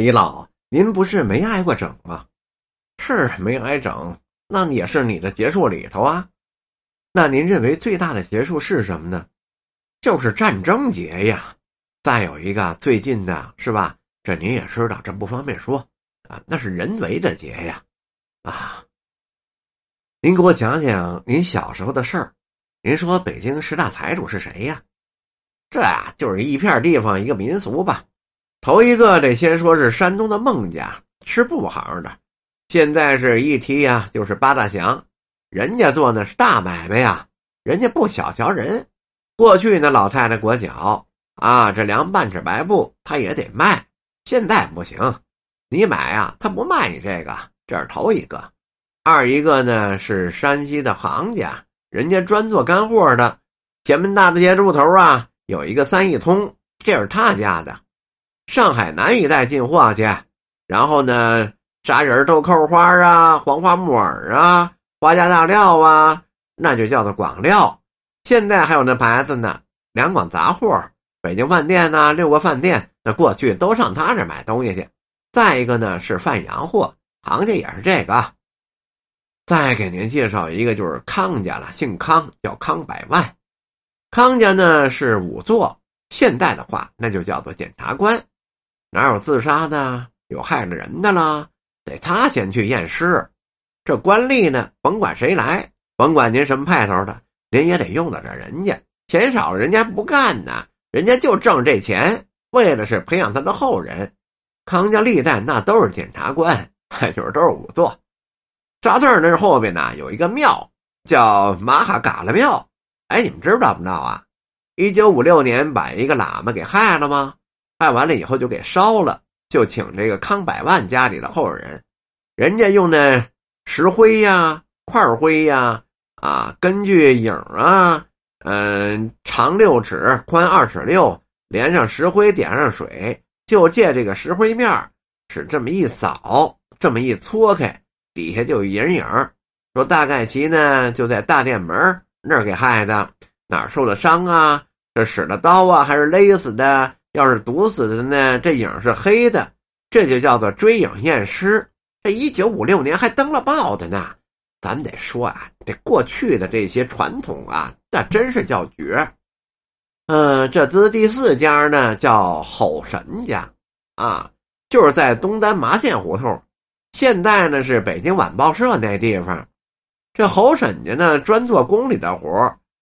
李老，您不是没挨过整吗？是没挨整，那也是你的劫数里头啊。那您认为最大的劫数是什么呢？就是战争劫呀。再有一个最近的是吧？这您也知道，这不方便说啊。那是人为的劫呀，啊。您给我讲讲您小时候的事儿。您说北京十大财主是谁呀？这啊，就是一片地方一个民俗吧。头一个得先说是山东的孟家，是布行的。现在是一提呀，就是八大祥，人家做的是大买卖呀，人家不小瞧人。过去那老太太裹脚啊，这量半尺白布，他也得卖。现在不行，你买啊，他不卖你这个。这是头一个。二一个呢是山西的行家。人家专做干货的，前门大街路头啊，有一个三义通，这是他家的。上海南一带进货去，然后呢，砂仁、豆蔻花啊，黄花木耳啊，花家大料啊，那就叫做广料。现在还有那牌子呢，两广杂货。北京饭店呐，六个饭店，那过去都上他这买东西去。再一个呢，是贩洋货，行家也是这个。再给您介绍一个，就是康家了，姓康，叫康百万。康家呢是仵作，现代的话那就叫做检察官。哪有自杀的，有害了人的了，得他先去验尸。这官吏呢，甭管谁来，甭管您什么派头的，您也得用得着人家。钱少，人家不干呢，人家就挣这钱，为的是培养他的后人。康家历代那都是检察官，就是都是仵作。扎字那后边呢有一个庙，叫马哈嘎拉庙。哎，你们知道不知道啊？一九五六年把一个喇嘛给害了吗？害完了以后就给烧了，就请这个康百万家里的后人，人家用那石灰呀、块灰呀，啊，根据影啊，嗯，长六尺，宽二尺六，连上石灰，点上水，就借这个石灰面是这么一扫，这么一搓开。底下就有人影说大概其呢就在大殿门那儿给害的，哪儿受了伤啊？这使了刀啊，还是勒死的？要是毒死的呢？这影是黑的，这就叫做追影验尸。这一九五六年还登了报的呢。咱得说啊，这过去的这些传统啊，那真是叫绝。嗯，这资第四家呢叫吼神家，啊，就是在东单麻线胡同。现在呢是北京晚报社那地方，这侯婶家呢专做宫里的活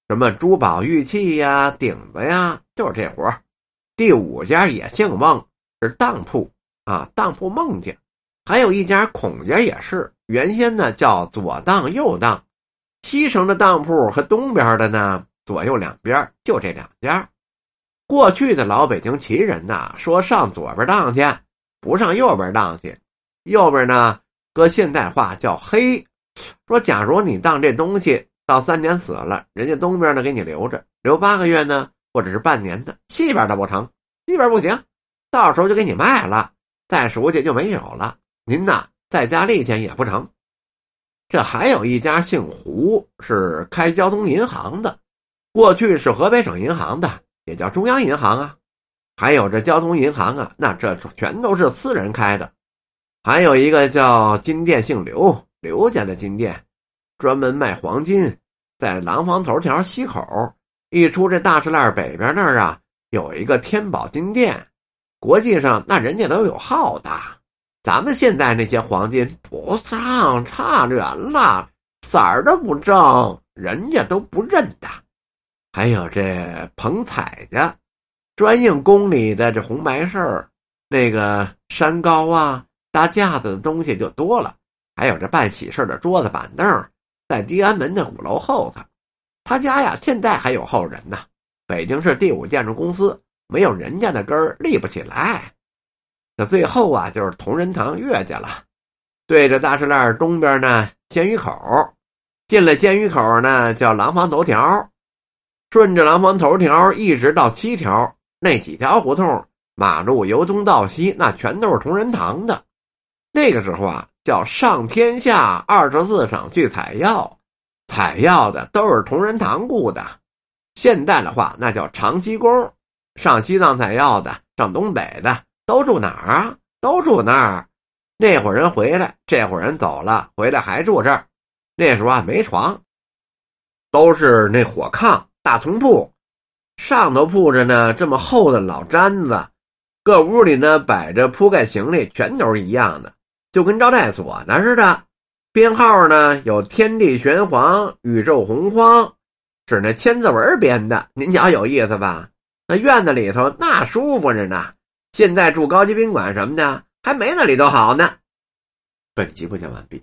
什么珠宝玉器呀、顶子呀，就是这活第五家也姓孟，是当铺啊，当铺孟家。还有一家孔家也是，原先呢叫左当右当，西城的当铺和东边的呢左右两边就这两家。过去的老北京旗人呐，说上左边当去，不上右边当去。右边呢，搁现代化叫黑。说，假如你当这东西到三年死了，人家东边呢给你留着，留八个月呢，或者是半年的。西边的不成，西边不行，到时候就给你卖了，再赎去就没有了。您呐，再加利钱也不成。这还有一家姓胡，是开交通银行的，过去是河北省银行的，也叫中央银行啊。还有这交通银行啊，那这全都是私人开的。还有一个叫金店，姓刘，刘家的金店，专门卖黄金，在廊坊头条西口一出这大石栏北边那儿啊，有一个天宝金店，国际上那人家都有号的。咱们现在那些黄金不上，差远了，色儿都不正，人家都不认的。还有这彭彩家，专应宫里的这红白事儿，那个山高啊。搭架子的东西就多了，还有这办喜事的桌子板凳，在地安门的鼓楼后头。他家呀，现在还有后人呢。北京市第五建筑公司没有人家的根儿立不起来。那最后啊，就是同仁堂岳家了。对着大石栏东边呢，鲜鱼口，进了鲜鱼口呢，叫廊坊头条。顺着廊坊头条一直到七条那几条胡同，马路由东到西，那全都是同仁堂的。那个时候啊，叫上天下二十四省去采药，采药的都是同仁堂雇的。现代的话，那叫长西工。上西藏采药的，上东北的，都住哪儿啊？都住那儿。那伙人回来，这伙人走了，回来还住这儿。那时候啊，没床，都是那火炕大铜铺，上头铺着呢这么厚的老毡子，各屋里呢摆着铺盖行李，全都是一样的，就跟招待所那似的。编号呢有天地玄黄，宇宙洪荒，是那千字文编的。您瞧有意思吧？那院子里头那舒服着呢。现在住高级宾馆什么的，还没那里头好呢。本集播讲完毕。